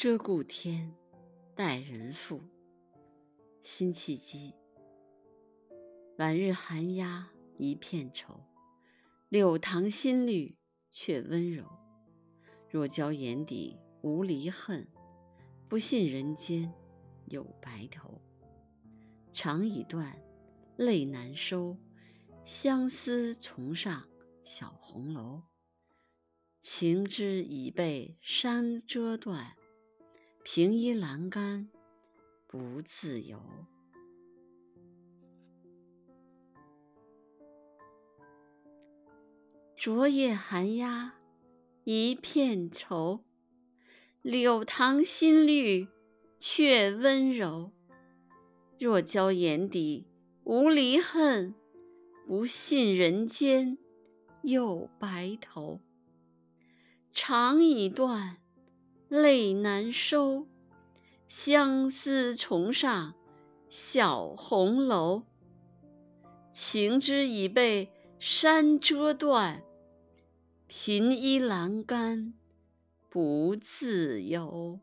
鹧鸪天，待人妇。辛弃疾。晚日寒鸦一片愁，柳塘新绿却温柔。若教眼底无离恨，不信人间有白头。肠已断，泪难收，相思重上小红楼。情枝已被山遮断。凭依栏杆不自由。昨夜寒鸦一片愁，柳塘新绿却温柔。若教眼底无离恨，不信人间有白头。肠已断。泪难收，相思重上小红楼。情枝已被山遮断，凭依栏杆不自由。